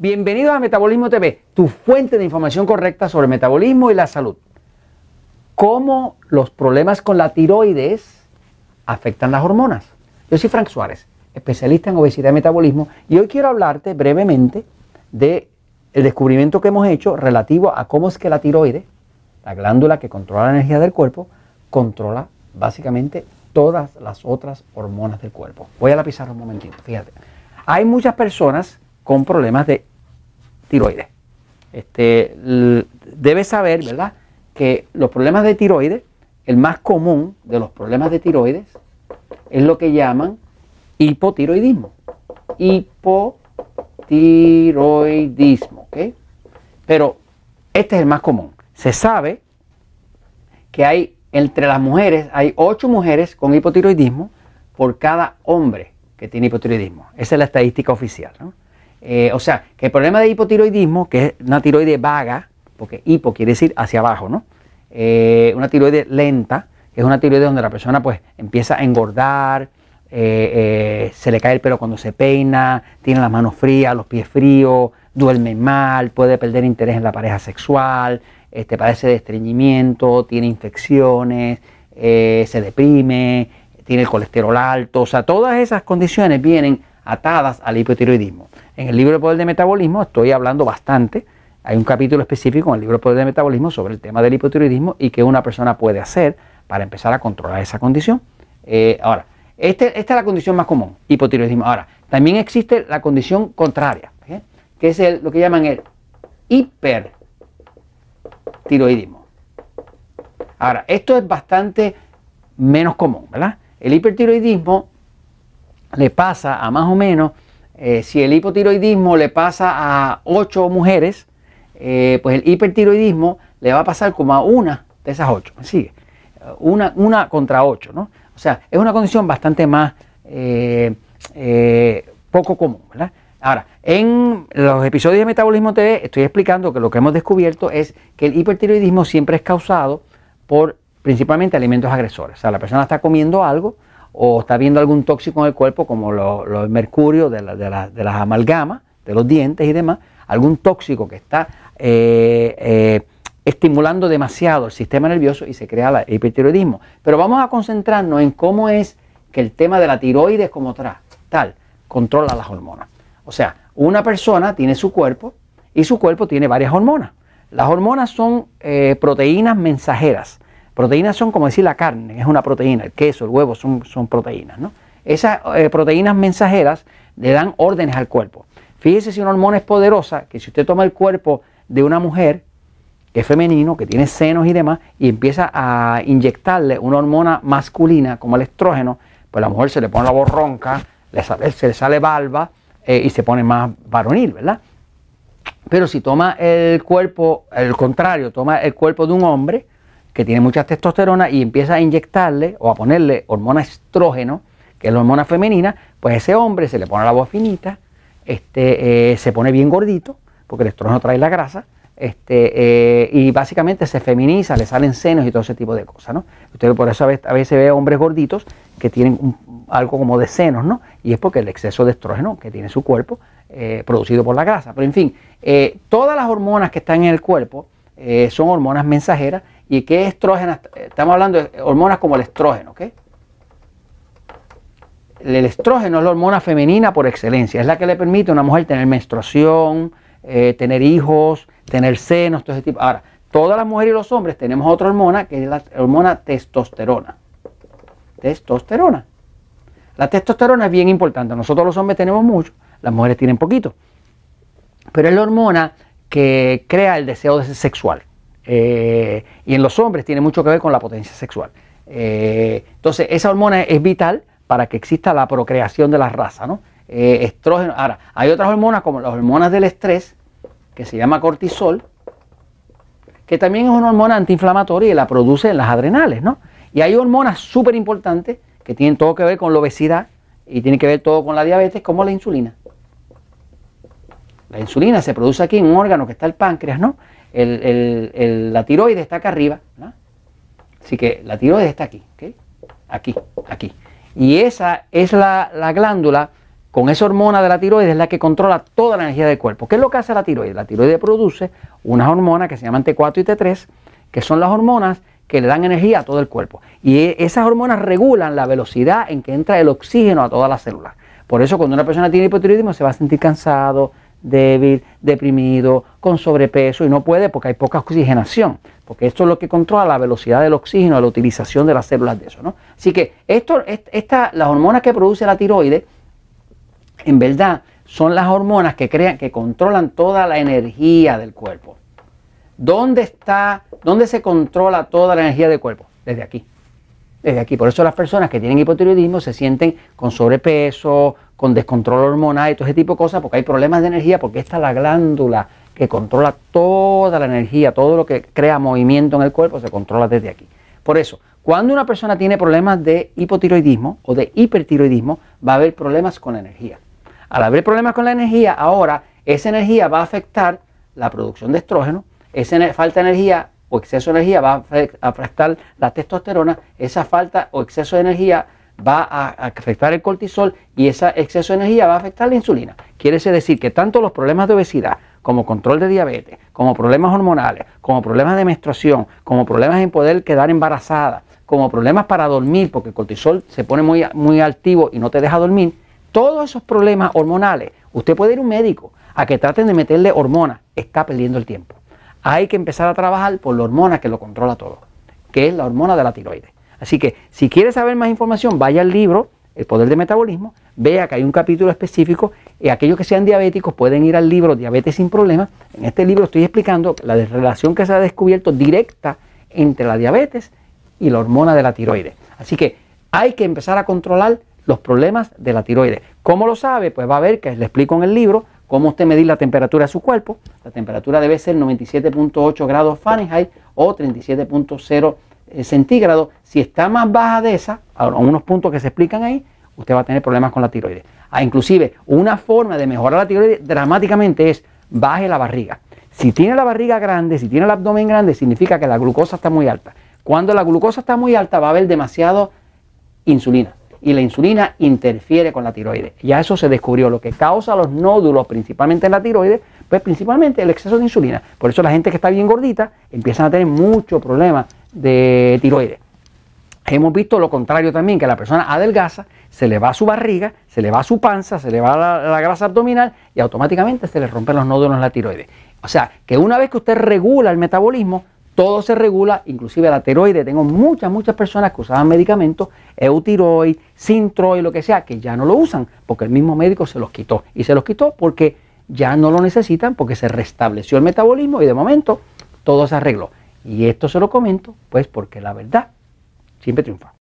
Bienvenidos a Metabolismo TV, tu fuente de información correcta sobre el metabolismo y la salud. Cómo los problemas con la tiroides afectan las hormonas. Yo soy Frank Suárez, especialista en obesidad y metabolismo, y hoy quiero hablarte brevemente de el descubrimiento que hemos hecho relativo a cómo es que la tiroides, la glándula que controla la energía del cuerpo, controla básicamente todas las otras hormonas del cuerpo. Voy a la pizarra un momentito, fíjate. Hay muchas personas con problemas de tiroides. Este, debes saber, ¿verdad?, que los problemas de tiroides, el más común de los problemas de tiroides, es lo que llaman hipotiroidismo. Hipotiroidismo, ¿ok? Pero este es el más común. Se sabe que hay entre las mujeres, hay 8 mujeres con hipotiroidismo por cada hombre que tiene hipotiroidismo. Esa es la estadística oficial. ¿no? Eh, o sea, que el problema de hipotiroidismo, que es una tiroide vaga, porque hipo quiere decir hacia abajo, ¿no? Eh, una tiroide lenta, que es una tiroide donde la persona pues empieza a engordar, eh, se le cae el pelo cuando se peina, tiene las manos frías, los pies fríos, duerme mal, puede perder interés en la pareja sexual, este, padece de estreñimiento, tiene infecciones, se deprime, tiene el colesterol alto, o sea, todas esas condiciones vienen atadas al hipotiroidismo. En el libro de Poder de Metabolismo estoy hablando bastante, hay un capítulo específico en el libro de Poder de Metabolismo sobre el tema del hipotiroidismo y qué una persona puede hacer para empezar a controlar esa condición. Eh, ahora, este, esta es la condición más común, hipotiroidismo. Ahora, también existe la condición contraria, que es lo que llaman el hipertiroidismo. Ahora, esto es bastante menos común, ¿verdad? El hipertiroidismo le pasa a más o menos, eh, si el hipotiroidismo le pasa a 8 mujeres, eh, pues el hipertiroidismo le va a pasar como a una de esas 8. ¿Me sigue? Una, una contra 8, ¿no? O sea, es una condición bastante más eh, poco común, ¿verdad? Ahora, en los episodios de Metabolismo TV estoy explicando que lo que hemos descubierto es que el hipertiroidismo siempre es causado por principalmente alimentos agresores. O sea, la persona está comiendo algo o está viendo algún tóxico en el cuerpo, como el mercurio de, las amalgamas, de los dientes y demás, algún tóxico que está eh, eh, estimulando demasiado el sistema nervioso y se crea el hipertiroidismo. Pero vamos a concentrarnos en cómo es que el tema de la tiroides como tal controla las hormonas. O sea, una persona tiene su cuerpo y su cuerpo tiene varias hormonas. Las hormonas son eh, proteínas mensajeras Proteínas son como decir la carne, es una proteína, el queso, el huevo son, son proteínas. ¿no? Esas eh, proteínas mensajeras le dan órdenes al cuerpo. Fíjese si una hormona es poderosa, que si usted toma el cuerpo de una mujer que es femenino, que tiene senos y demás, y empieza a inyectarle una hormona masculina como el estrógeno, pues la mujer se le pone la voz ronca, se le sale barba eh, y se pone más varonil, ¿verdad? Pero si toma el cuerpo, el contrario, toma el cuerpo de un hombre, que tiene mucha testosterona y empieza a inyectarle o a ponerle hormona estrógeno, que es la hormona femenina, pues ese hombre se le pone la voz finita, este, eh, se pone bien gordito, porque el estrógeno trae la grasa, este, eh, y básicamente se feminiza, le salen senos y todo ese tipo de cosas, ¿no? Usted por eso a veces, ve hombres gorditos que tienen algo como de senos, ¿no? Y es porque el exceso de estrógeno que tiene su cuerpo, eh, producido por la grasa. Pero en fin, todas las hormonas que están en el cuerpo son hormonas mensajeras ¿Y qué estrógeno? Estamos hablando de hormonas como el estrógeno, ¿ok? El estrógeno es la hormona femenina por excelencia, es la que le permite a una mujer tener menstruación, eh, tener hijos, tener senos, todo ese tipo. Ahora, todas las mujeres y los hombres tenemos otra hormona que es la hormona testosterona. Testosterona. La testosterona es bien importante. Nosotros los hombres tenemos mucho, las mujeres tienen poquito. Pero es la hormona que crea el deseo sexual. Eh, y en los hombres tiene mucho que ver con la potencia sexual. Eh, entonces, esa hormona es vital para que exista la procreación de la raza, ¿no? Eh, estrógeno. Ahora, hay otras hormonas como las hormonas del estrés, que se llama cortisol, que también es una hormona antiinflamatoria y la produce en las adrenales, ¿no? Y hay hormonas súper importantes que tienen todo que ver con la obesidad y tienen que ver todo con la diabetes, como la insulina. La insulina se produce aquí en un órgano que está el páncreas, ¿no? La tiroides está acá arriba, así que la tiroides está aquí, aquí, aquí. Y esa es la, glándula con esa hormona de la tiroides es la que controla toda la energía del cuerpo. ¿Qué es lo que hace la tiroides? La tiroides produce unas hormonas que se llaman T4 y T3, que son las hormonas que le dan energía a todo el cuerpo. Y e, esas hormonas regulan la velocidad en que entra el oxígeno a todas las células. Por eso cuando una persona tiene hipotiroidismo se va a sentir cansado, débil, deprimido, con sobrepeso y no puede porque hay poca oxigenación, porque esto es lo que controla la velocidad del oxígeno, la utilización de las células de eso. ¿no? Así que esto, esta, las hormonas que produce la tiroides, en verdad, son las hormonas que crean, que controlan toda la energía del cuerpo. ¿Dónde está, dónde se controla toda la energía del cuerpo? Desde aquí. Desde aquí. Por eso las personas que tienen hipotiroidismo se sienten con sobrepeso, con descontrol hormonal y todo ese tipo de cosas, porque hay problemas de energía, porque esta es la glándula que controla toda la energía, todo lo que crea movimiento en el cuerpo se controla desde aquí. Por eso, cuando una persona tiene problemas de hipotiroidismo o de hipertiroidismo, va a haber problemas con la energía. Al haber problemas con la energía, ahora esa energía va a afectar la producción de estrógeno, esa falta de energía o exceso de energía va a afectar la testosterona, esa falta o exceso de energía va a afectar el cortisol y ese exceso de energía va a afectar la insulina. Quiere decir que tanto los problemas de obesidad como control de diabetes, como problemas hormonales, como problemas de menstruación, como problemas en poder quedar embarazada, como problemas para dormir, porque el cortisol se pone muy, muy altivo y no te deja dormir, todos esos problemas hormonales, usted puede ir a un médico a que traten de meterle hormonas, está perdiendo el tiempo. Hay que empezar a trabajar por la hormona que lo controla todo, que es la hormona de la tiroides. Así que si quiere saber más información, vaya al libro El Poder de Metabolismo, vea que hay un capítulo específico y aquellos que sean diabéticos pueden ir al libro Diabetes sin Problemas. En este libro estoy explicando la relación que se ha descubierto directa entre la diabetes y la hormona de la tiroides. Así que hay que empezar a controlar los problemas de la tiroides. ¿Cómo lo sabe? Pues va a ver que le explico en el libro cómo usted medir la temperatura de su cuerpo. La temperatura debe ser 97.8 grados Fahrenheit o 37.0 eh, centígrados. Si está más baja de esa, a unos puntos que se explican ahí, usted va a tener problemas con la tiroides. Ah, inclusive, una forma de mejorar la tiroides dramáticamente es baje la barriga. Si tiene la barriga grande, si tiene el abdomen grande, significa que la glucosa está muy alta. Cuando la glucosa está muy alta va a haber demasiado insulina y la insulina interfiere con la tiroides. Ya eso se descubrió. Lo que causa los nódulos, principalmente en la tiroides, pues principalmente el exceso de insulina. Por eso la gente que está bien gordita empiezan a tener muchos problemas de tiroides. Hemos visto lo contrario también, que la persona adelgaza, se le va su barriga, se le va su panza, se le va la, la grasa abdominal y automáticamente se le rompen los nódulos en la tiroides. O sea, que una vez que usted regula el metabolismo, todo se regula, inclusive la tiroides. Tengo muchas, muchas personas que usaban medicamentos, eutiroid, sintroid, lo que sea, que ya no lo usan porque el mismo médico se los quitó. Y se los quitó porque ya no lo necesitan, porque se restableció el metabolismo y de momento todo se arregló. Y esto se lo comento, pues porque la verdad siempre triunfa.